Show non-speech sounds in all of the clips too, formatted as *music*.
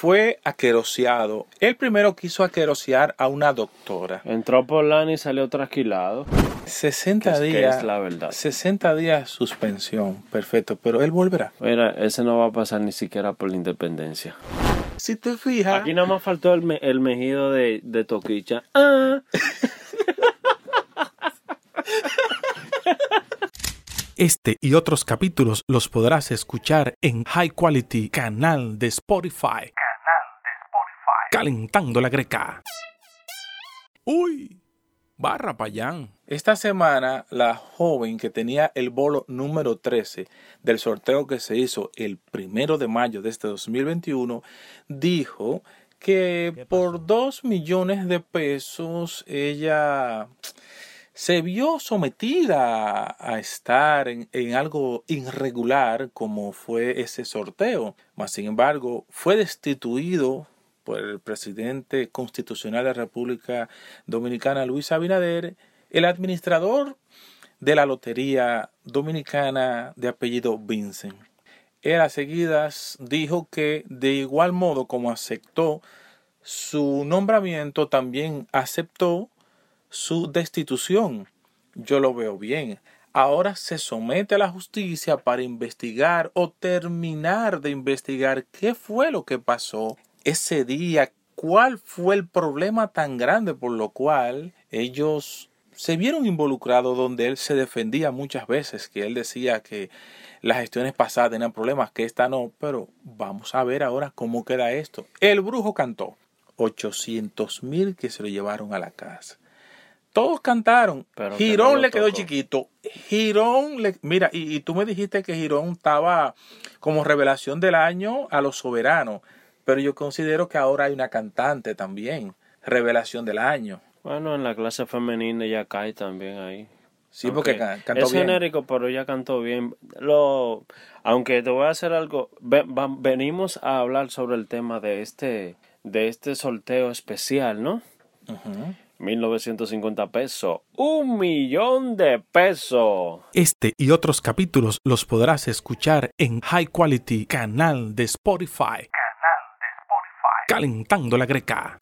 fue aqueroseado. Él primero quiso aquerosear a una doctora. Entró por lana y salió trasquilado. 60 Que es- que días. es la verdad. 60 días suspensión. Perfecto, pero él volverá. Mira, ese no va a pasar ni siquiera por la independencia. Si te fijas, Aquí nada más faltó el, me- el mejido de, de Toquicha. Ah. Este y otros capítulos los podrás escuchar en High Quality canal de Spotify. Calentando la greca. Uy, barra payán. esta semana la joven que tenía el bolo número 13 del sorteo que se hizo el primero de mayo de este 2021 dijo que por dos millones de pesos ella se vio sometida a estar en, en algo irregular como fue ese sorteo. Mas, sin embargo, fue destituido por el presidente constitucional de la República Dominicana, Luis Abinader, el administrador de la Lotería Dominicana de apellido Vincent. Él a seguidas dijo que de igual modo como aceptó su nombramiento, también aceptó su destitución. Yo lo veo bien. Ahora se somete a la justicia para investigar o terminar de investigar qué fue lo que pasó ese día, cuál fue el problema tan grande por lo cual ellos se vieron involucrados donde él se defendía muchas veces, que él decía que las gestiones pasadas tenían problemas, que esta no, pero vamos a ver ahora cómo queda esto. El brujo cantó 800 mil que se lo llevaron a la casa. Todos cantaron. Pero que Girón no le quedó chiquito. Girón le. Mira, y, y tú me dijiste que Girón estaba como revelación del año a los soberanos. Pero yo considero que ahora hay una cantante también. Revelación del año. Bueno, en la clase femenina ya cae también ahí. Sí, porque can- cantó es bien. genérico, pero ya cantó bien. Lo, aunque te voy a hacer algo, venimos a hablar sobre el tema de este, de este sorteo especial, ¿no? Ujú. 1950 pesos, un millón de pesos. Este y otros capítulos los podrás escuchar en High Quality canal de Spotify. Calentando la greca.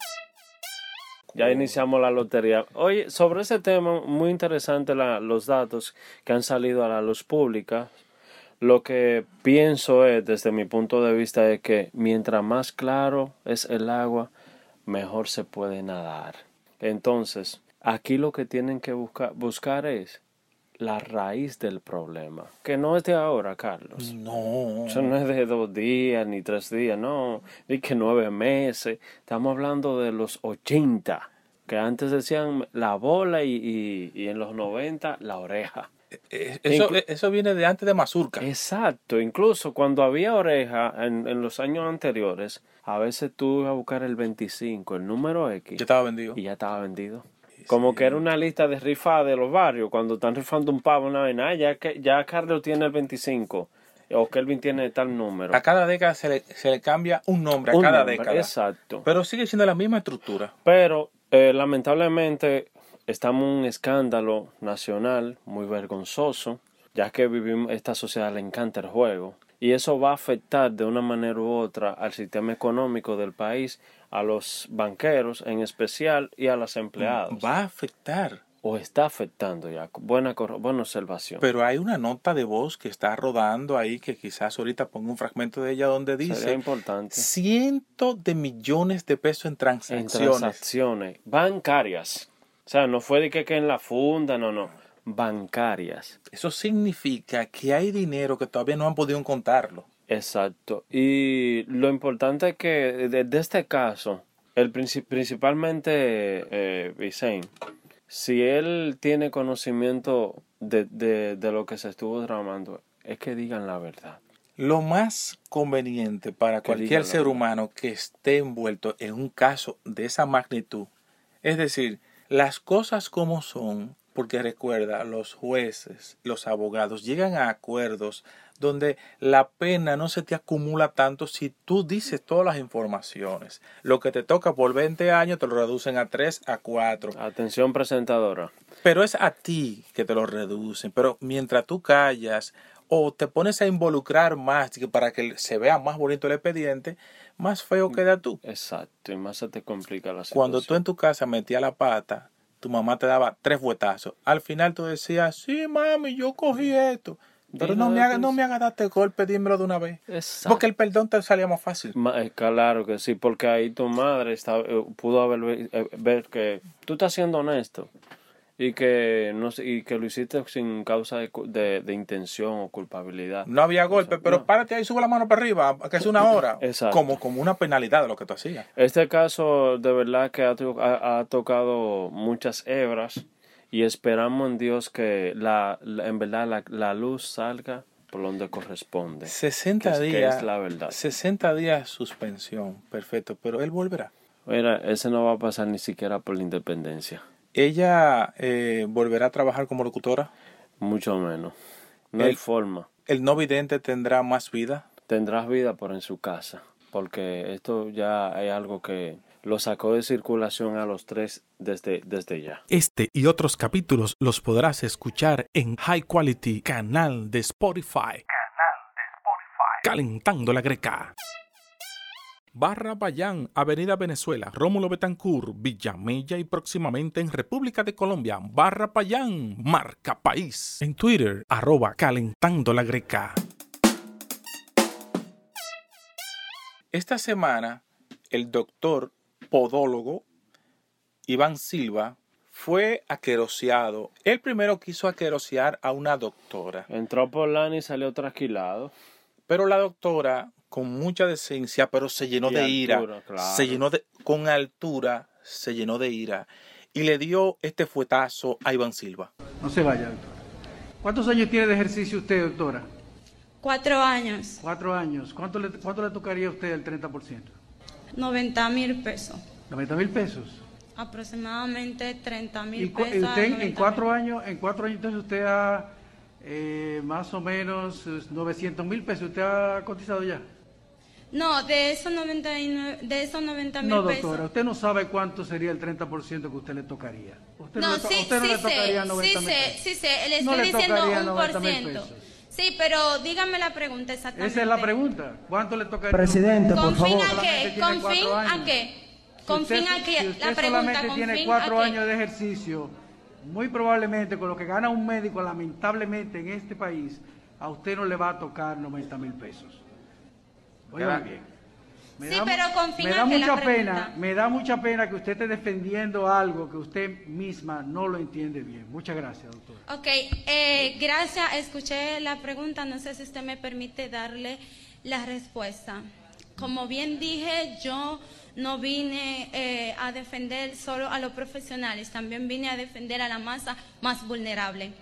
Ya iniciamos la lotería. Oye, sobre ese tema, muy interesante los datos que han salido a la luz pública. Lo que pienso es, desde mi punto de vista, es que mientras más claro es el agua, mejor se puede nadar. Entonces, aquí lo que tienen que buscar es la raíz del problema, que no es de ahora, Carlos. No. Eso no es de dos días ni tres días, no, ni que nueve meses. Estamos hablando de los 80, que antes decían la bola y, y- y en los 90 la oreja. Eh, Eso, Inclu- eso viene de antes de Mazurca. Exacto, incluso cuando había oreja en, en los años anteriores, a veces tú ibas a buscar el 25, el número X, Yo estaba vendido. y ya estaba vendido. Como que era una lista de rifa de los barrios, cuando están rifando un pavo, una vaina, ah, ya, que, ya Carlos tiene el 25, o Kelvin tiene tal número. A cada década se le, se le cambia un nombre a Un cada nombre, década. Exacto. Pero sigue siendo la misma estructura. Pero eh, lamentablemente estamos en un escándalo nacional muy vergonzoso, ya que vivimos, esta sociedad le encanta el juego. Y eso va a afectar de una manera u otra al sistema económico del país, a los banqueros en especial y a los empleados. Va a afectar. O está afectando ya. Buena, observación. Pero hay una nota de voz que está rodando ahí que quizás ahorita ponga un fragmento de ella donde Sería dice importante. cientos de millones de pesos en En transacciones. transacciones bancarias. O sea, no fue de que, que en la funda, no, no. Bancarias. Eso significa que hay dinero que todavía no han podido contarlo. Exacto. Y lo importante es que de, de este caso, el princi- principalmente eh, si él tiene conocimiento de, de, de lo que se estuvo tramando, es que digan la verdad. Lo más conveniente para Que cualquier ser verdad. humano que esté envuelto en un caso de esa magnitud, es decir, las cosas como son, porque recuerda, los jueces, los abogados llegan a acuerdos donde la pena no se te acumula tanto si tú dices todas las informaciones. Lo que te toca por 20 años te lo reducen a 3, a 4. Atención presentadora. Pero es a ti que te lo reducen. Pero mientras tú callas o te pones a involucrar más para que se vea más bonito el expediente, más feo queda tú. Exacto, y más se te complica la situación. Cuando tú en tu casa metías la pata, tu mamá te daba tres vuetazos. Al final tú decías, sí, mami, yo cogí esto. Pero no me, haga, no me hagas darte golpe, dímelo de una vez. Exacto. Porque el perdón te salía más fácil. Ma- eh, Claro que sí, porque ahí tu madre está, eh, pudo haber eh, ver que tú estás siendo honesto y que no y que lo hiciste sin causa de, de, de intención o culpabilidad. No había golpe, pero párate ahí, sube la mano para arriba, que es una hora. *laughs* Exacto. Como, como una penalidad de lo que tú hacías. Este caso de verdad que ha, ha- ha tocado muchas hebras y esperamos en Dios que la, la- en verdad la, la luz salga por donde corresponde. 60 que es- que días. es la verdad. 60 días suspensión, perfecto, pero él volverá. Mira, ese no va a pasar ni siquiera por la independencia, Ella eh, volverá a trabajar como locutora. mucho menos. No hay forma. El no vidente tendrá más vida. Tendrás vida por en su casa, porque esto ya es algo que lo sacó de circulación a los tres desde, desde ya. Este y otros capítulos los podrás escuchar en High Quality canal de Spotify. Canal de Spotify. Calentando la Greca. Barra Bayán, Avenida Venezuela, Rómulo Betancourt, Villamella y próximamente en República de Colombia, Barra Payán, marca país. En Twitter, arroba Calentando la Greca. Esta semana, el doctor podólogo Iván Silva fue aqueroseado. Él primero quiso aquerosear a una doctora, Entró por lana y salió trasquilado. pero la doctora, con mucha decencia, pero se llenó Y de ira, claro. se llenó de, con altura, se llenó de ira y le dio este fuetazo a Iván Silva. No se vaya, doctora. ¿Cuántos años tiene de ejercicio usted, doctora? Cuatro años, Cuatro años. ¿Cuánto le, cuánto le tocaría a usted el 30%? 90 mil pesos. 90 mil pesos. Aproximadamente 30 ¿Y, mil pesos. y usted en- 90 en cuatro años, en cuatro años entonces usted ha eh, más o menos eh, 900 mil pesos, ¿usted ha cotizado ya? No, de esos 99, de esos 90 mil No, pesos. doctora, usted no sabe cuánto sería el 30% que usted le tocaría. Usted no, No, le, to- sí, usted no sí le tocaría sé, 90 sí mil sé, pesos. sí sé, le No estoy le diciendo tocaría un 90 por ciento. pesos. Sí, pero dígame la pregunta exactamente. Esa es la pregunta. ¿Cuánto le tocaría? Presidente, por ¿Con fin favor. a qué? ¿Con fin a qué? Si ¿Con usted- fin a Si qué? usted La pregunta, solamente ¿con tiene fin cuatro años de ejercicio, muy probablemente con lo que gana un médico, lamentablemente en este país, a usted no le va a tocar 90 mil pesos. Oiga Gra- bien. Sí, pero con fin me da la mucha pena, me da mucha pena que usted esté defendiendo algo que usted misma no lo entiende bien. Muchas gracias, doctor. Ok, eh, gracias. Escuché la pregunta. No sé si usted me permite darle la respuesta. Como bien dije, yo no vine eh, a defender solo a los profesionales, también vine a defender a la masa más vulnerable.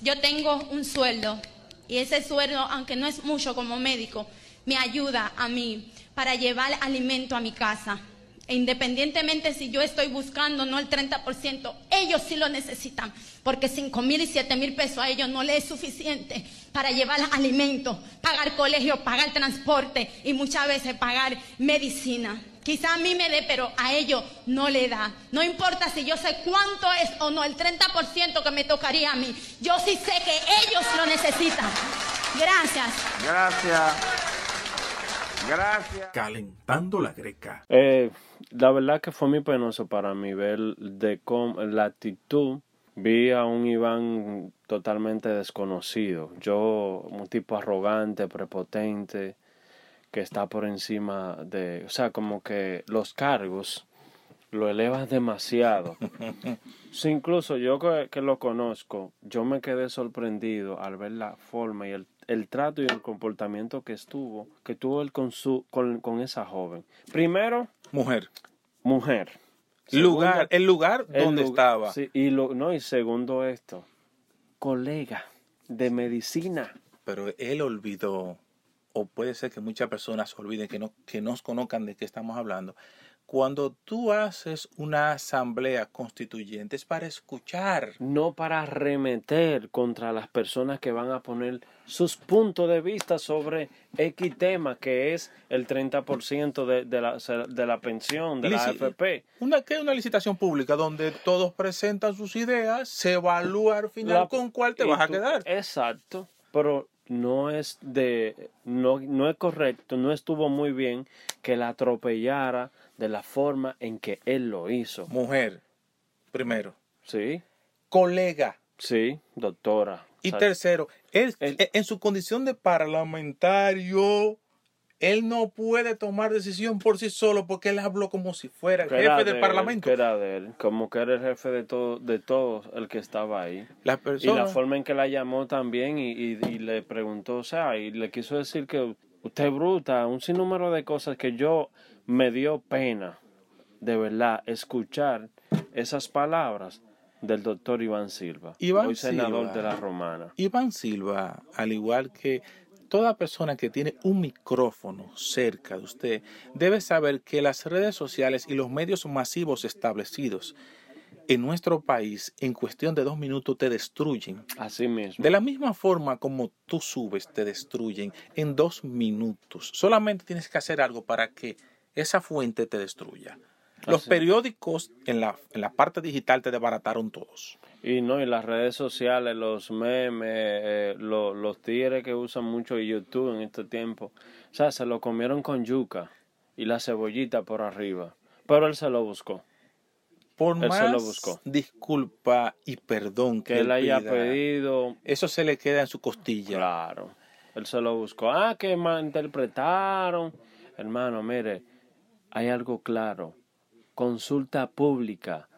Yo tengo un sueldo y ese sueldo, aunque no es mucho como médico, me ayuda a mí para llevar alimento a mi casa. E independientemente si yo estoy buscando no el 30%, ellos sí lo necesitan, porque 5 mil y 7 mil pesos a ellos no les es suficiente para llevar alimento, pagar colegio, pagar transporte y muchas veces pagar medicina. Quizá a mí me dé, pero a ellos no le da. No importa si yo sé cuánto es o no, el 30% que me tocaría a mí. Yo sí sé que ellos lo necesitan. Gracias. Gracias. Gracias. Calentando la Greca. Eh, la verdad que fue muy penoso para mí ver de cómo, la actitud. Vi a un Iván totalmente desconocido. Yo, un tipo arrogante, prepotente, que está por encima de... O sea, como que los cargos lo elevas demasiado. *laughs* Sí, incluso yo que, que lo conozco, yo me quedé sorprendido al ver la forma y el, el trato y el comportamiento que estuvo, que tuvo él con su, con, con esa joven. Primero, Mujer. mujer. Lugar, el lugar El donde lugar- estaba. sí, y lo, no, y segundo esto, colega de medicina. Pero él olvidó, o puede ser que muchas personas olviden que no, que nos conozcan de qué estamos hablando. Cuando tú haces una asamblea constituyente es para escuchar. no para arremeter contra las personas que van a poner sus puntos de vista sobre X tema, que es el 30% de, de, la, de la pensión, de la AFP. Una, que es una licitación pública donde todos presentan sus ideas, se evalúa al final La- con cuál te vas a quedar. Exacto. Pero no es de no, no es correcto, no estuvo muy bien que la atropellara de la forma en que él lo hizo. Mujer, primero. Sí, Colega. sí, doctora. Y tercero, él, él- e- en su condición de parlamentario, él no puede tomar decisión por sí solo porque él habló como si fuera el jefe de del él, parlamento. era de él, como que era el jefe de todo, de todos el que estaba ahí. Las Y la forma en que la llamó también y, y- y le preguntó, o sea, y le quiso decir que usted es bruta, un sinnúmero de cosas que yo me dio pena, de verdad, escuchar esas palabras del doctor Iván Silva, Iván hoy senador Silva. de la Romana. Iván Silva, al igual que toda persona que tiene un micrófono cerca de usted, debe saber que las redes sociales y los medios masivos establecidos en nuestro país en cuestión de dos minutos te destruyen. Así mismo. De la misma forma como tú subes, te destruyen en dos minutos. Solamente tienes que hacer algo para que esa fuente te destruya. Los Así. periódicos en la, en la parte digital te desbarataron todos. Y no, y las redes sociales, los memes, eh, lo- los tigres que usan mucho YouTube en este tiempo, o sea, se lo comieron con yuca y la cebollita por arriba. Pero él se lo buscó. Por Él se lo más buscó. disculpa y perdón que, Que él haya pida, pedido, eso se le queda en su costilla. claro, él se lo buscó. Ah, que malinterpretaron. Hermano, mire, hay algo claro. Consulta pública.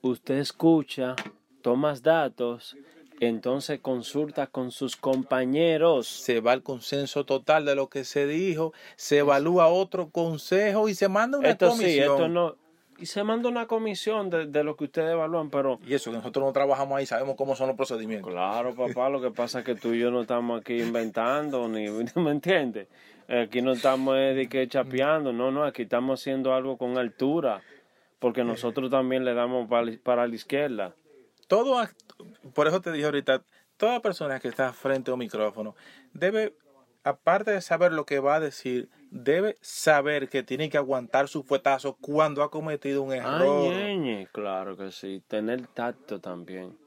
Usted escucha, tomas datos, entonces consulta con sus compañeros. Se va al consenso total de lo que se dijo, se evalúa otro consejo y se manda una Esto comisión. sí, esto no. Y se manda una comisión de, de lo que ustedes evalúan, pero Y eso, que nosotros no trabajamos ahí, sabemos cómo son los procedimientos. claro, papá, lo que pasa es que tú y yo no estamos aquí inventando, ni *laughs* ¿me entiendes? Aquí no estamos eh, de que chapeando, no, no, aquí estamos haciendo algo con altura, porque nosotros también le damos para, la- izquierda. Todo, por eso te dije ahorita, toda persona que está frente a un micrófono debe, aparte de saber lo que va a decir, debe saber que tiene que aguantar su fuetazo cuando ha cometido un error. Ay, ñeñe, claro que sí, tener tacto también.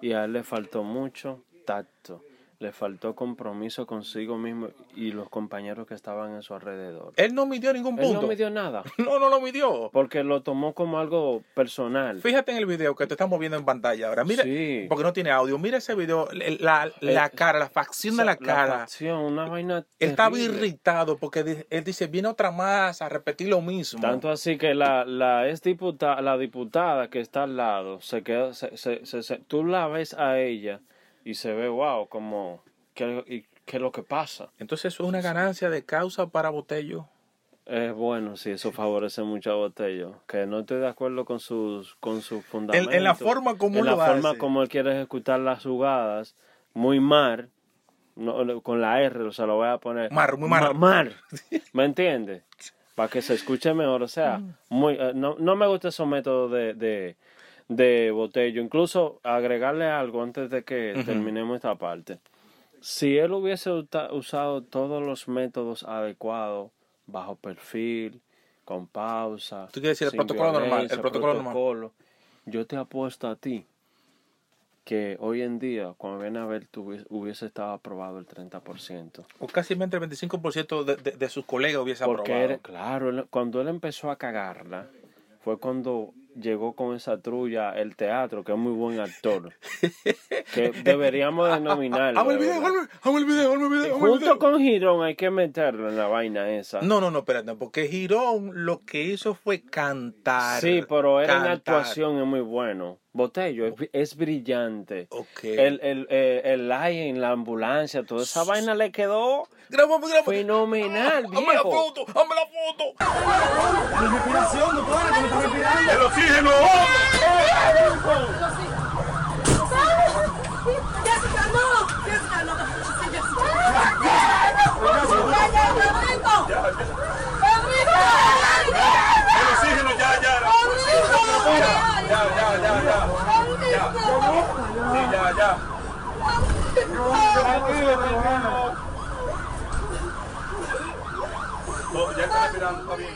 Y a él le faltó mucho tacto, le faltó compromiso consigo mismo y los compañeros que estaban en su alrededor. Él no midió ningún Él punto. no me dio nada, *laughs* no, no lo midió. porque lo tomó como algo personal. Fíjate en el video que te estamos viendo en pantalla ahora. Mira, Sí. porque no tiene audio. Mira ese video, la, la Eh, cara, la facción de la cara. facción, una vaina Él estaba irritado porque él dice, viene otra más a repetir lo mismo. Tanto así que la, la ex diputada, la diputada que está al lado, se queda, se, se- se- se- tú la ves a ella y se ve, wow, como, ¿qué, y qué es lo que pasa? Entonces eso es una ganancia de causa para Botello. Es bueno, sí, eso favorece mucho a Botello. Que no estoy de acuerdo con sus, con sus fundamentos. en la forma como En lo la forma como él quiere ejecutar las jugadas, muy mar, no, con la R, o sea, lo voy a poner. Mar, muy mar. Ma- mar. *laughs* ¿Me entiendes? Para que se escuche mejor. O sea, Mm. muy, eh, no, no me gusta esos métodos de, de, de Botello. Incluso agregarle algo antes de que terminemos esta parte. Si él hubiese usado todos los métodos adecuados, bajo perfil, con pausa, Tú quieres decir el protocolo normal, el violencia, protocolo normal. protocolo, yo te apuesto a ti que hoy en día, cuando viene a ver, tú hubiese, hubiese estado aprobado el 30%. O casi el 25% de, de- de sus colegas hubiese Porque, aprobado. él- claro, él- cuando él empezó a cagarla, fue cuando llegó con esa trulla el teatro, que es muy buen actor. *laughs* que deberíamos denominarlo. Hazme el de video, hazme el video, hazme el video, Junto con Girón hay que meterlo en la vaina esa. No, no, no, espérate, porque Girón lo que hizo fue cantar. sí, pero él en actuación es muy bueno. Botello es, es brillante. Ok. El, el, eh, el en la ambulancia, toda esa vaina le quedó Grábame, grábame. fenomenal, Hazme la viejo. foto, hazme la foto. Jessica, no! Jessica, no! Jessica! El oxígeno ya, ya. Ya, ya, ya, ya. Sí, ya, ya. No, ya está respirando, está bien.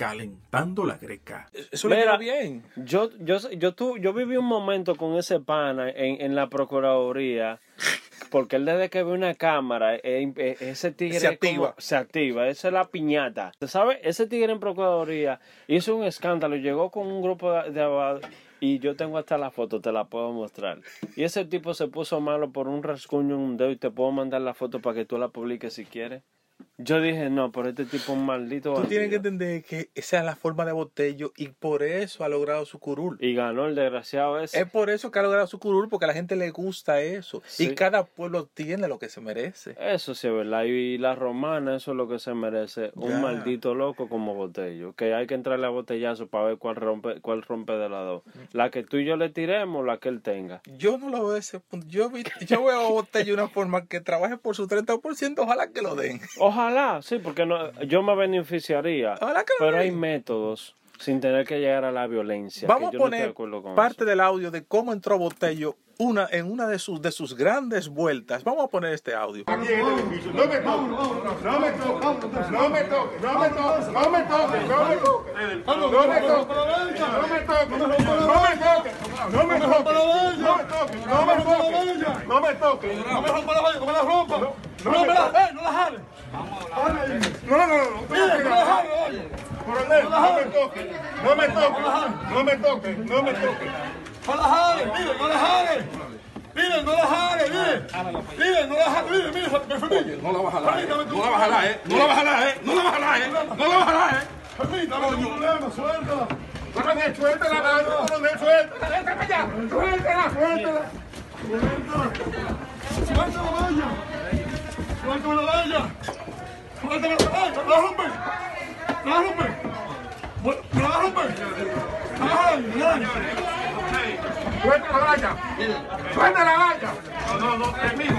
Calentando la greca. Eso le Mira, bien. Yo, yo, yo, tu- yo viví un momento con ese pana en, en la Procuraduría, porque él desde que ve una cámara, eh, eh, ese tigre Se como- activa. se activa, esa es la piñata. ¿Usted sabe? Ese tigre en Procuraduría hizo un escándalo, llegó con un grupo de, de abogados, y yo tengo hasta la foto, te la puedo mostrar. Y ese tipo se puso malo por un rasguño en un dedo y te puedo mandar la foto para que tú la publiques si quieres. Yo dije, no, pero este tipo un maldito Tú tienes que entender que esa es la forma de Botello y por eso ha logrado su curul. Y ganó el desgraciado ese. Es por eso que ha logrado su curul, porque a la gente le gusta eso. Sí. Y cada pueblo tiene lo que se merece. Eso sí es verdad. Y la romana, eso es lo que se merece. Un maldito loco como Botello. Que hay que entrarle a botellazo para ver cuál rompe, cuál rompe de las dos. La que tú y yo le tiremos, la que él tenga. Yo no lo veo ese punto. Yo, yo veo a Botello de una forma que trabaje por su 30%, ojalá que lo den. Ojalá, sí, porque no, yo me beneficiaría. Ojalá que Pero hay métodos sin tener que llegar a la violencia. Vamos a no poner parte eso. del audio de cómo entró Botello una, en una de sus, de sus grandes vueltas. Vamos a poner este audio. Aquí en el edificio. No me toques, no me toques, no me toques, no me toques, no me toques, no me toques, no me toques, no me toques, no me toques, no me toques, no me toques, no me toques, no me toques, no me rompa la valla, no me la rompa, no me la, eh, no la jale. No, no, no, no, no la jale, Coronel, no me toques, no me toques, no me toques, no me toques. No la jale, mire, no la jale. Miren, no la jale, miren. Miren, no la jale, miren, miren, Fermín. No la va a jalar, eh. No la va a jalar, eh. No la va a jalar, eh. No la va a jalar, eh. No la va a jalar, eh. Un problema, suéltala. Coronel, suéltala, coronel, suéltala. Suéltala allá. Suéltala, suéltala. Suéltala. Suéltala la Suéltame la valla. Suéltame la valla. La rompe. La rompe. La rompe. La rompe. Suelta la valla. Suelta la valla. No, no, no, es mío.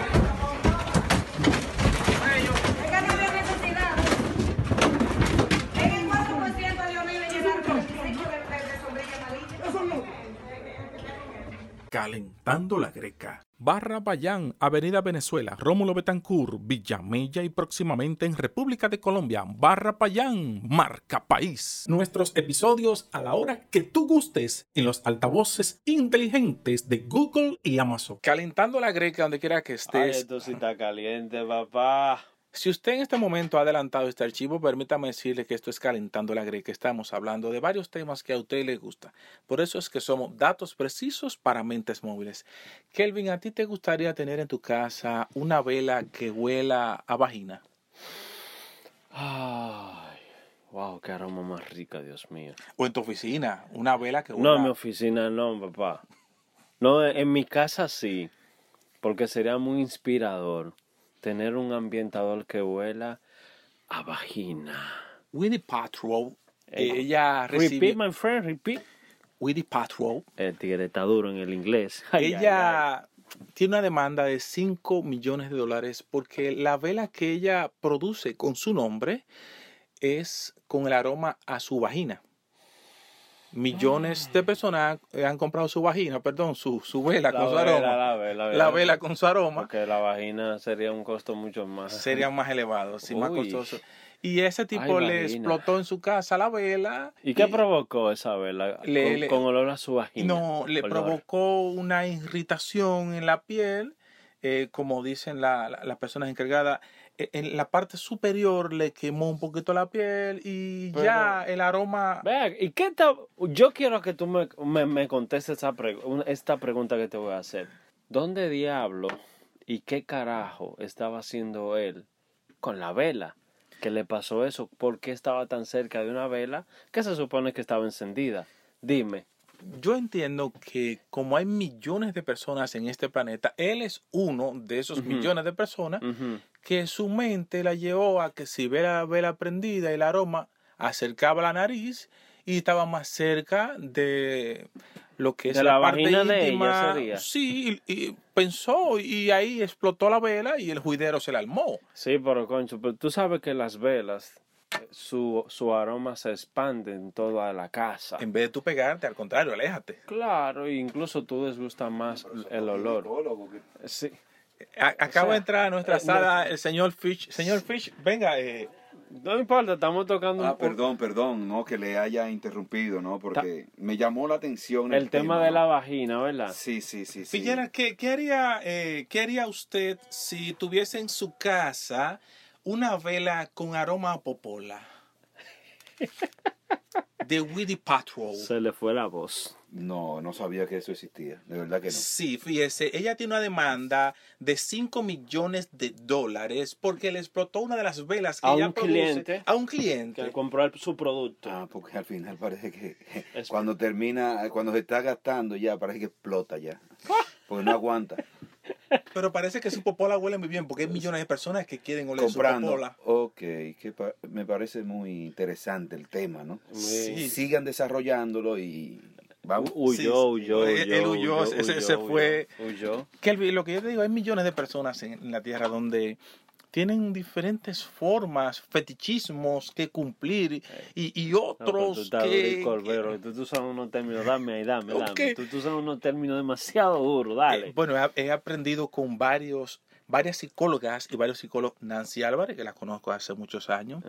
Calentando la greca. Barra Payán, Avenida Venezuela, Rómulo Betancourt, Villamella y próximamente en República de Colombia, Barra Payán, Marca País. Nuestros episodios a la hora que tú gustes en los altavoces inteligentes de Google y Amazon. Calentando la greca donde quiera que Ay, estés. esto sí está caliente, papá. Si usted en este momento ha adelantado este archivo, permítame decirle que esto es Calentando la Greca. Estamos hablando de varios temas que a usted le gusta. Por eso es que somos datos precisos para mentes móviles. Kelvin, ¿a ti te gustaría tener en tu casa una vela que huela a vagina? Ay, wow, qué aroma más rica, Dios mío. ¿O en tu oficina? Una vela que No, huela en mi oficina no, papá. No, en mi casa sí, porque sería muy inspirador tener un ambientador que huela a vagina. Winnie Patrol. Eh, ella Repeat, recibió... my friend, repeat. Winnie Patrol. El tigre está duro en el inglés. *laughs* Ay, ay, ay. ella tiene una demanda de 5 millones de dólares porque la vela que ella produce con su nombre es con el aroma a su vagina. Millones de personas han comprado su vagina, perdón, su, su vela La con su vela, aroma. la vela, La vela con su aroma Porque la vagina sería un costo mucho más. sería más elevado, sí, más costoso. Y ese tipo Ay, le explotó en su casa la vela. ¿Y qué provocó esa vela? Le- con, le- con olor a su vagina. No, le Olor. provocó una irritación en la piel, eh, como dicen la- la- las personas encargadas. Eh, En la parte superior le quemó un poquito la piel y Pero- ya el aroma... Vea, ¿y qué tal? Yo quiero que tú me, me, me contestes preg- una- esta pregunta que te voy a hacer. ¿Dónde diablo y qué carajo estaba haciendo él con la vela? ¿Qué le pasó eso? ¿Por qué estaba tan cerca de una vela que se supone que estaba encendida? Dime. Yo entiendo que como hay millones de personas en este planeta, él es uno de esos millones de personas. Que su mente la llevó a que si ve la vela prendida, el aroma acercaba la nariz y estaba más cerca de lo que es De la, la parte de ella íntima. sería. Sí, y, y pensó y ahí explotó la vela y el juidero se la armó. Sí, pero concho, pero tú sabes que las velas, eh, su, su aroma se expande en toda la casa. En vez de tú pegarte, al contrario, aléjate. Claro, e incluso tú desgusta más el olor. Sí. Acaba sea, de entrar a nuestra eh, sala el señor Fish. Señor Fish, venga, eh, No importa, estamos tocando Ah, un- perdón, perdón, no que le haya interrumpido, ¿no? Porque me llamó la atención el tema de la vagina, ¿verdad? Sí, sí, sí, sí. ¿qué, qué haría, eh, ¿qué haría usted si tuviese en su casa una vela con aroma a popola? *laughs* De Woody Patrol. Se le fue la voz. No, no sabía que eso existía, de verdad que no. Sí, fíjese, ella tiene una demanda de 5 millones de dólares porque le explotó una de las velas que A ella un produce cliente. a un cliente. Que compró el- su producto. Ah, porque al final parece que *laughs* Es- cuando termina, cuando se está gastando ya, parece que explota ya. *laughs* Porque no aguanta. Pero parece que su popola huele muy bien porque hay millones de personas que quieren oler Comprando. su popola. Ok, que pa- me parece muy interesante el tema, ¿no? Sí. Sigan desarrollándolo y vamos. Huyó, huyó, Él- huyó. él huyó, huyó, ese huyó, fue- Huyó. Kelvin, lo que yo te digo, hay millones de personas en, en la Tierra donde tienen diferentes formas, fetichismos que cumplir y, y No, pero tú otros que... Corbero. Tú, tú usas unos términos, dame dame, dame. Ok. Tú, tú usas unos términos demasiado duros, dale. Eh, bueno, he, he aprendido con varios, varias psicólogas y varios psicólogos, Nancy Álvarez, que la conozco hace muchos años,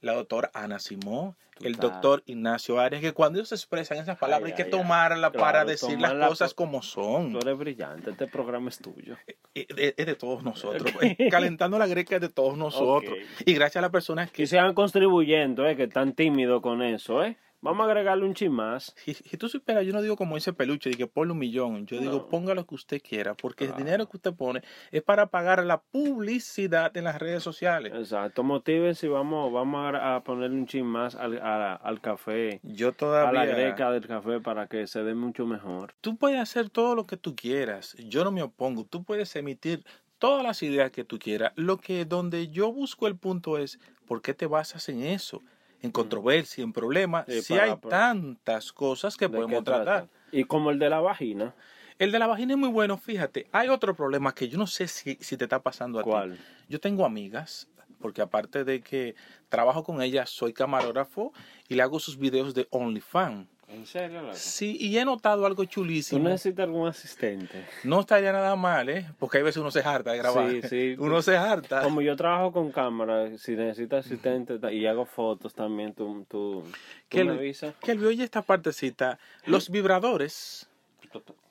la doctora Ana Simón, el doctor Ignacio Arias, que cuando ellos expresan esas palabras Ay, hay que ay. tomarlas para Claro, decir las tomarla cosas como son. Tú eres brillante, este programa es tuyo. Eh, eh, Es de todos nosotros. Eh, Calentando la greca es de todos nosotros. Y gracias a las personas que... Que sigan contribuyendo, eh, que están tímidos con eso, eh. Vamos a agregarle un chin más. Y tú supieras, yo no digo como dice Peluche, de que ponle un millón. Yo digo, ponga lo que usted quiera, porque el dinero que usted pone es para pagar la publicidad en las redes sociales. Exacto, motívense y vamos, vamos a, a ponerle un chin más al, a- al café, Yo a todavía... la greca del café para que se dé mucho mejor. Tú puedes hacer todo lo que tú quieras. Yo no me opongo. Tú puedes emitir todas las ideas que tú quieras. Lo que donde yo busco el punto es, ¿por qué te basas en eso? En controversia, en problemas. Sí, si hay tantas cosas que ¿De podemos tratar. Y como el de la vagina, El de la vagina es muy bueno, fíjate. Hay otro problema que yo no sé si, si te está pasando a ti. ¿cuál? Yo tengo amigas, porque aparte de que trabajo con ellas, soy camarógrafo y le hago sus videos de OnlyFans. ¿En serio, loco? Sí, y he notado algo ¿Tú chulísimo. necesitas algún asistente? No estaría nada mal, ¿eh? Porque hay veces uno se harta de grabar. Sí, sí. *laughs* Uno se harta. Como yo trabajo con cámara, si necesitas asistente y hago fotos también, tú, tú, tú Que me el- avisas. Que el oye esta partecita. Los vibradores,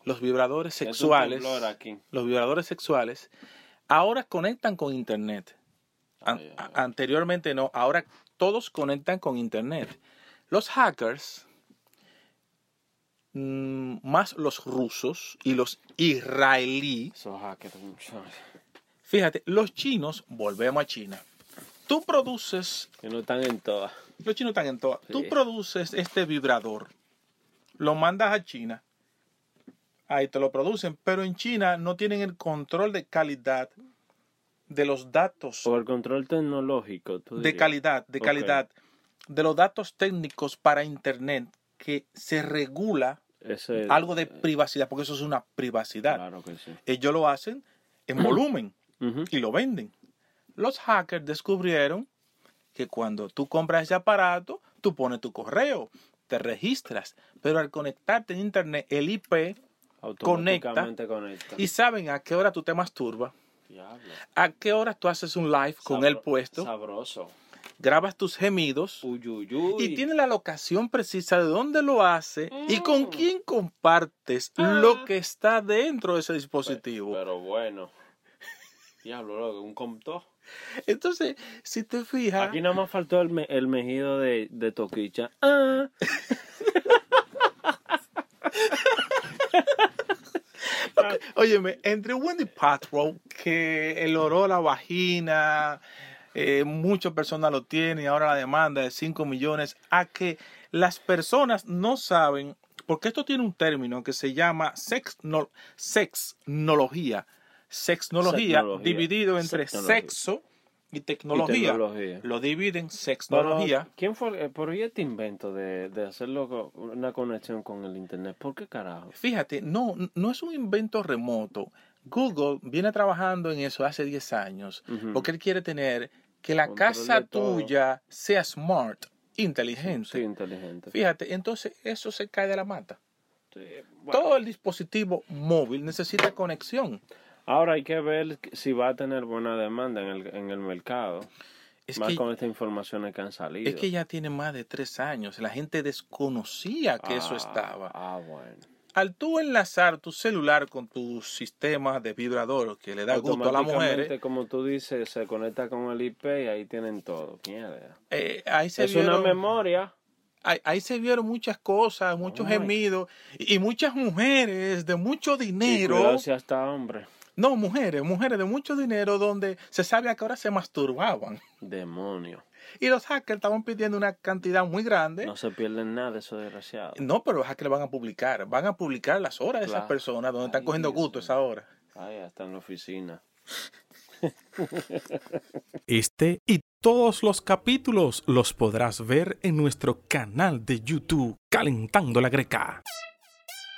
los vibradores sexuales, aquí. los vibradores sexuales, ahora conectan con internet. An- Ay, ay, a- anteriormente no, ahora todos conectan con internet. Los hackers, más los rusos y los israelíes, fíjate, los chinos, volvemos a China. Tú produces que no están en todas. Los chinos están en todo. Tú produces este vibrador, lo mandas a China, ahí te lo producen, pero en China no tienen el control de calidad de los datos, Por el control tecnológico, tú de calidad, de calidad, de los datos técnicos para Internet, que se regula Ese, algo de privacidad, porque eso es una privacidad. Claro que sí. Ellos lo hacen en volumen *clears throat* y lo venden. Los hackers descubrieron que cuando tú compras ese aparato, tú pones tu correo, te registras, pero al conectarte en internet, el IP conecta. y saben a qué hora tú te masturbas, Diablo. a qué hora tú haces un live con Sabro- él puesto, Sabroso. Grabas tus gemidos Uy, uy, uy. y tiene la locación precisa de dónde lo hace y con Mm. quién compartes Ah. lo que está dentro de ese dispositivo. Pero bueno. Diablo, loco, un compto. Entonces, si te fijas, Aquí nada más faltó el, me- el mejido de, de Toquicha. Ah. *laughs* Óyeme, entre Wendy Patrow, que el oro la vagina, eh, muchas personas lo tienen y ahora la demanda de 5 millones, a que las personas no saben, porque esto tiene un término que se llama sexno, sexnología. Sexnología, Sexnología. dividido entre Sexnología. sexo y tecnología. tecnología. Lo dividen Pero, sexnología. ¿quién fue? eh, Por ahí este invento de, de hacerlo con una conexión con el internet. ¿Por qué carajo? Fíjate, no, no es un invento remoto. Google viene trabajando en eso hace 10 años, porque él quiere tener que la casa tuya sea smart, inteligente. Sí, inteligente. Fíjate, entonces eso se cae de la mata. Sí, bueno. Todo el dispositivo móvil necesita conexión. Ahora hay que ver si va a tener buena demanda en el, en el mercado. Es Más que- con estas informaciones que han salido. Es que ya tiene más de tres años. La gente desconocía que eso Ah, estaba. Ah, bueno. Al tú enlazar tu celular con tu sistema de vibrador que le da gusto a las mujeres, como tú dices, se conecta con el IP y ahí tienen todo. Mierda. eh, ahí se Es vieron, una memoria. ahí, ahí se vieron muchas cosas, muchos gemidos y, y muchas mujeres de mucho Y dinero. si hasta hombre. No, mujeres, mujeres de mucho dinero donde se sabe que ahora se masturbaban. Demonio. Y los hackers estaban pidiendo una cantidad muy grande. No se pierden nada de eso desgraciado. No, pero los hackers van a publicar. Van a publicar las horas de esas personas donde están cogiendo Dios gusto esa hora. Ay, hasta en la oficina. Este y todos los capítulos los podrás ver en nuestro canal de YouTube Calentando la Greca.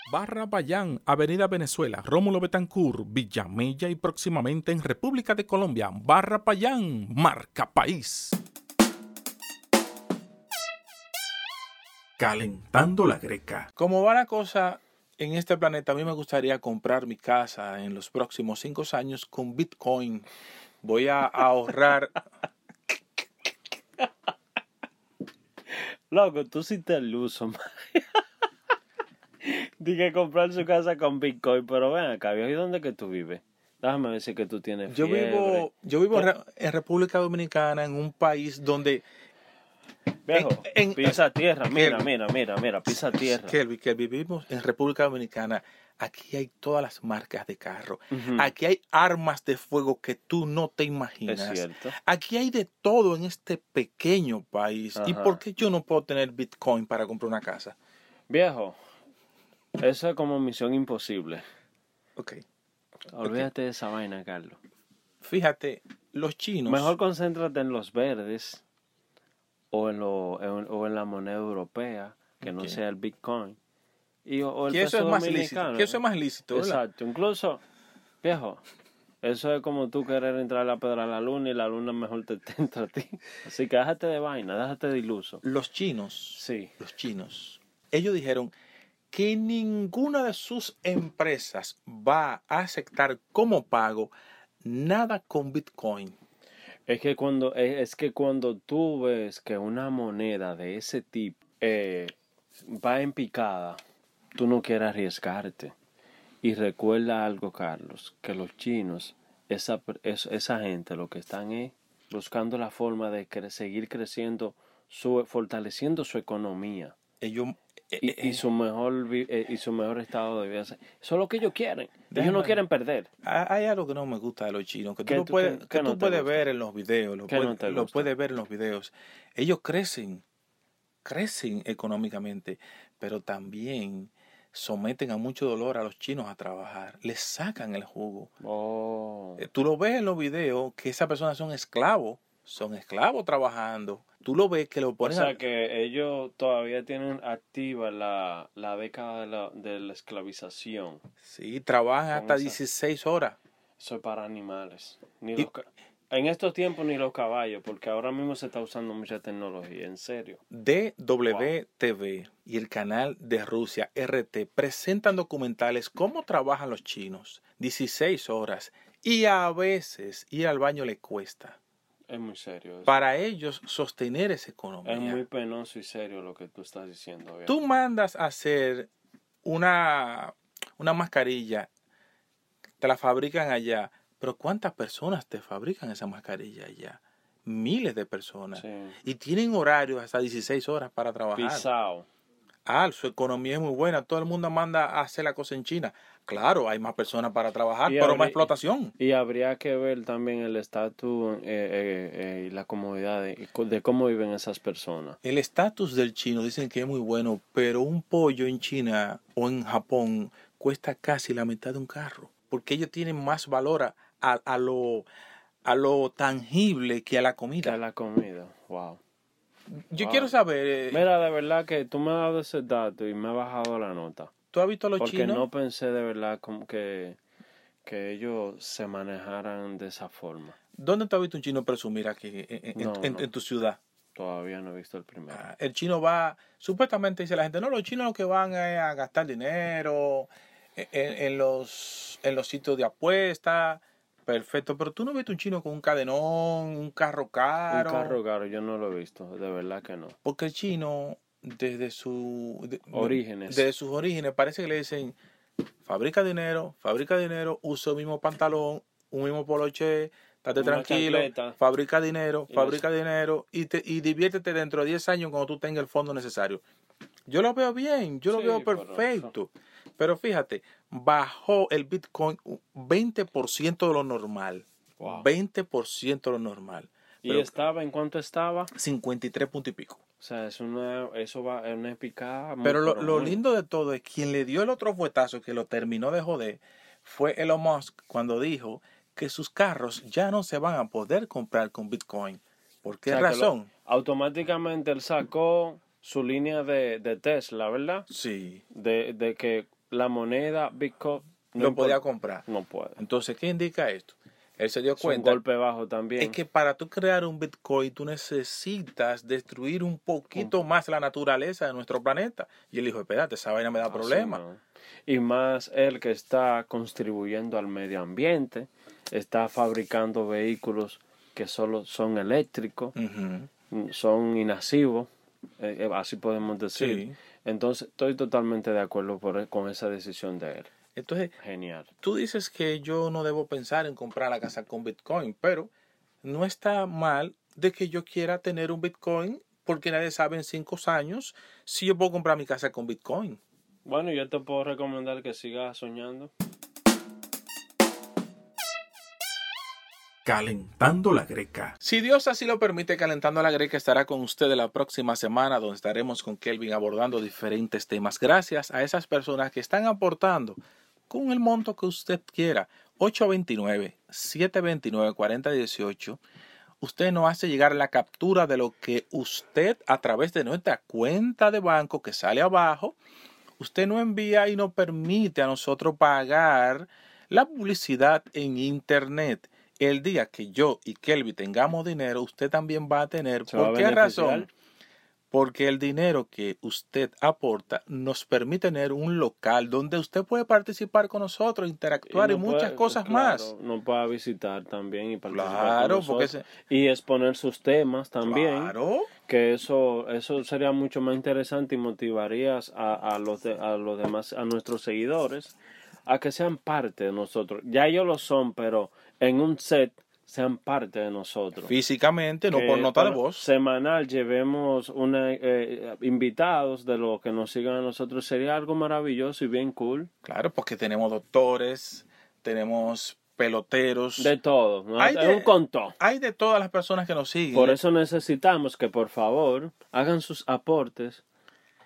Barra Bayán, Avenida Venezuela, Rómulo Betancourt, Villamella y próximamente en República de Colombia. Barra Bayán, marca país. Calentando la Greca. Como va la cosa en este planeta, a mí me gustaría comprar mi casa en los próximos cinco años con Bitcoin. Voy a ahorrar. *laughs* Loco, tú sí te luso. *laughs* Dije comprar su casa con Bitcoin, pero ven acá, ¿y dónde que tú vives? Déjame decir que tú tienes Yo vivo, yo vivo en República Dominicana, en un país donde Viejo, en- en- pisa tierra, mira, mira, mira, mira, pisa tierra. Kelvin, que vivimos en República Dominicana, aquí hay todas las marcas de carro. Aquí hay armas de fuego que tú no te imaginas. Es cierto. Aquí hay de todo en este pequeño país. ¿Y por qué yo no puedo tener Bitcoin para comprar una casa? Viejo, eso es como misión imposible. Ok. Olvídate de esa vaina, Carlos. Fíjate, los chinos. Mejor concéntrate en los verdes o en, lo, en- o en la moneda europea, que no sea el Bitcoin. Y, o, el que eso es más lícito. Que eso es más lícito, ¿verdad? Exacto. Incluso, viejo, eso es como tú querer entrar a la pedra a la luna y la luna mejor te, *laughs* te entra a ti. Así que déjate de vaina, déjate de iluso. Los chinos. Sí. Los chinos. Ellos dijeron que ninguna de sus empresas va a aceptar como pago nada con Bitcoin. Es que cuando es, es que cuando tú ves que una moneda de ese tipo eh, va en picada, tú no quieres arriesgarte. Y recuerda algo, Carlos, que los chinos, esa, esa gente lo que están es buscando la forma de seguir creciendo, su, fortaleciendo su economía Ellos. Eh, y, eh, y su mejor eh, y su mejor estado de vida. Eso es lo que ellos quieren. Ellos no quieren perder. Ha- Hay algo que no me gusta de los chinos, que tú, ¿Qué lo tú- puedes, que no tú puedes gusta? ver en los videos, lo, ¿Qué no puedes, te lo puedes ver en los videos. Ellos crecen, crecen económicamente, pero también someten a mucho dolor a los chinos a trabajar, les sacan el jugo. Oh. Eh, Tú lo ves en los videos que esas personas son esclavos, son esclavos trabajando. Tú lo ves que lo O ponen sea a- que ellos todavía tienen activa la, la década de la, de la esclavización. Sí, trabajan hasta esa- 16 horas. Eso es para animales. Ni Y- los ca- en estos tiempos ni los caballos, porque ahora mismo se está usando mucha tecnología, en serio. DWTV y el canal de Rusia RT presentan documentales cómo trabajan los chinos, 16 horas, y a veces ir al baño le cuesta. Es muy serio. Para ellos sostener esa economía. Es muy penoso y serio lo que tú estás diciendo. Tú mandas a hacer una, una mascarilla, te la fabrican allá, pero ¿cuántas personas te fabrican esa mascarilla allá? Miles de personas. Sí. Y tienen horarios hasta 16 horas para trabajar. Pisao. Ah, su economía es muy buena. Todo el mundo manda a hacer la cosa en China. Claro, hay más personas para trabajar, Y pero habría- más explotación. Y habría que ver también el estatus eh, eh, eh, y la comodidad de, de cómo viven esas personas. El estatus del chino dicen que es muy bueno, pero un pollo en China o en Japón cuesta casi la mitad de un carro, porque ellos tienen más valor a, a- lo, a lo tangible que a la Que comida. a la comida. Wow. Yo Wow. quiero saber, eh, Mira, de verdad que tú me has dado ese dato y me ha bajado la nota. ¿tú has visto a los Porque chinos? no pensé de verdad como que, que ellos se manejaran de esa forma. ¿Dónde tú has visto un chino presumir aquí en, en- No, en- no. en tu ciudad? Todavía no he visto el primero. Ah, El chino va, supuestamente dice la gente, no, los chinos lo que van es a gastar dinero en, en los, en los sitios de apuesta. Perfecto, pero tú no viste un chino con un cadenón, un carro caro. Un carro caro, yo no lo he visto, de verdad que no. Porque el chino, desde su de- Orígenes. Desde sus orígenes, parece que le dicen fabrica dinero, fabrica dinero, usa el mismo pantalón, un mismo poloche, estate Una tranquilo, chancleta. fabrica dinero, Y fabrica dinero y, te, y diviértete dentro de 10 años cuando tú tengas el fondo necesario. Yo lo veo bien, yo lo veo perfecto. Pero fíjate, bajó el Bitcoin un 20% de lo normal. Wow. 20% de lo normal. ¿Y Pero estaba en cuánto estaba? 53 puntos y pico. O sea, es una, eso va, es una Pero lo, lo lindo de todo es quien le dio el otro fuetazo que lo terminó de joder fue Elon Musk cuando dijo que sus carros ya no se van a poder comprar con Bitcoin. ¿Por qué O sea, que lo- razón? automáticamente él sacó su línea de, de Tesla, ¿verdad? Sí, De, de que la moneda Bitcoin no podía comprar. No puede. Entonces, ¿qué indica esto? Él se dio Es un cuenta golpe bajo también. es que para tú crear un Bitcoin tú necesitas destruir un poquito más la naturaleza de nuestro planeta. Y él dijo, espérate, esa vaina me da problema. no. Y más él que está contribuyendo al medio ambiente, está fabricando vehículos que solo son eléctricos, son inasivos, eh, eh, así podemos decir. Sí. Entonces, estoy totalmente de acuerdo por- con esa decisión de él. Entonces, Genial. tú dices que yo no debo pensar en comprar la casa con Bitcoin, pero no está mal de que yo quiera tener un Bitcoin porque nadie sabe en cinco años si yo puedo comprar mi casa con Bitcoin. Bueno, yo te puedo recomendar que sigas soñando. Calentando la greca. Si Dios así lo permite, Calentando la Greca estará con ustedes la próxima semana, donde estaremos con Kelvin abordando diferentes temas. Gracias a esas personas que están aportando con el monto que usted quiera. 829-729-4018. Usted nos hace llegar la captura de lo que usted a través de nuestra cuenta de banco que sale abajo, usted nos envía y nos permite a nosotros pagar la publicidad en internet. El día que yo y Kelvin tengamos dinero, usted también va a tener. Se ¿Por a qué beneficiar. razón? Porque el dinero que usted aporta nos permite tener un local donde usted puede participar con nosotros, interactuar y, no muchas puede- cosas claro, más. No pueda visitar también y participar Claro, con porque nosotros. y exponer sus temas también. Claro. Que eso, eso sería mucho más interesante y motivarías a, a los de- a los demás, a nuestros seguidores, a que sean parte de nosotros. Ya ellos lo son, pero en un set sean parte de nosotros. Físicamente, no Que por nota de voz. Semanal llevemos una, eh, invitados de los que nos sigan a nosotros. Sería algo maravilloso y bien cool. Claro, porque tenemos doctores, tenemos peloteros. De todo. ¿no? Hay de- un contó. Hay de todas las personas que nos siguen. Por eso necesitamos que por favor hagan sus aportes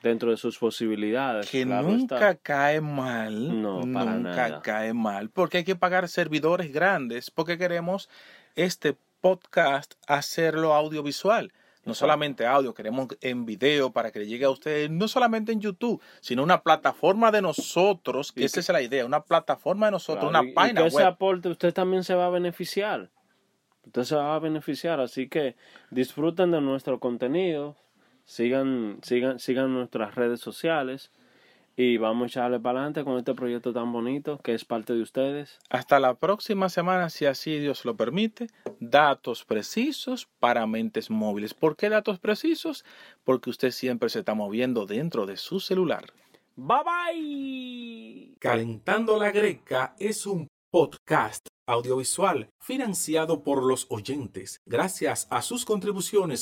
dentro de sus posibilidades. que claro nunca está. cae mal, No, para nunca nada. cae mal, porque hay que pagar servidores grandes, porque queremos este podcast hacerlo audiovisual. No solamente audio, queremos en video para que le llegue a ustedes, no solamente en YouTube, sino una plataforma de nosotros, que Y esa es la idea, una plataforma de nosotros, Claro, una y- y página que ese web. aporte usted también se va a beneficiar. Usted se va a beneficiar, así que disfruten de nuestro contenido, sigan, sigan, sigan nuestras redes sociales y vamos a echarle para adelante con este proyecto tan bonito que es parte de ustedes. Hasta la próxima semana, si así Dios lo permite. Datos precisos para mentes móviles. ¿Por qué datos precisos? Porque usted siempre se está moviendo dentro de su celular. Bye bye. Calentando la Greca es un podcast audiovisual financiado por los oyentes gracias a sus contribuciones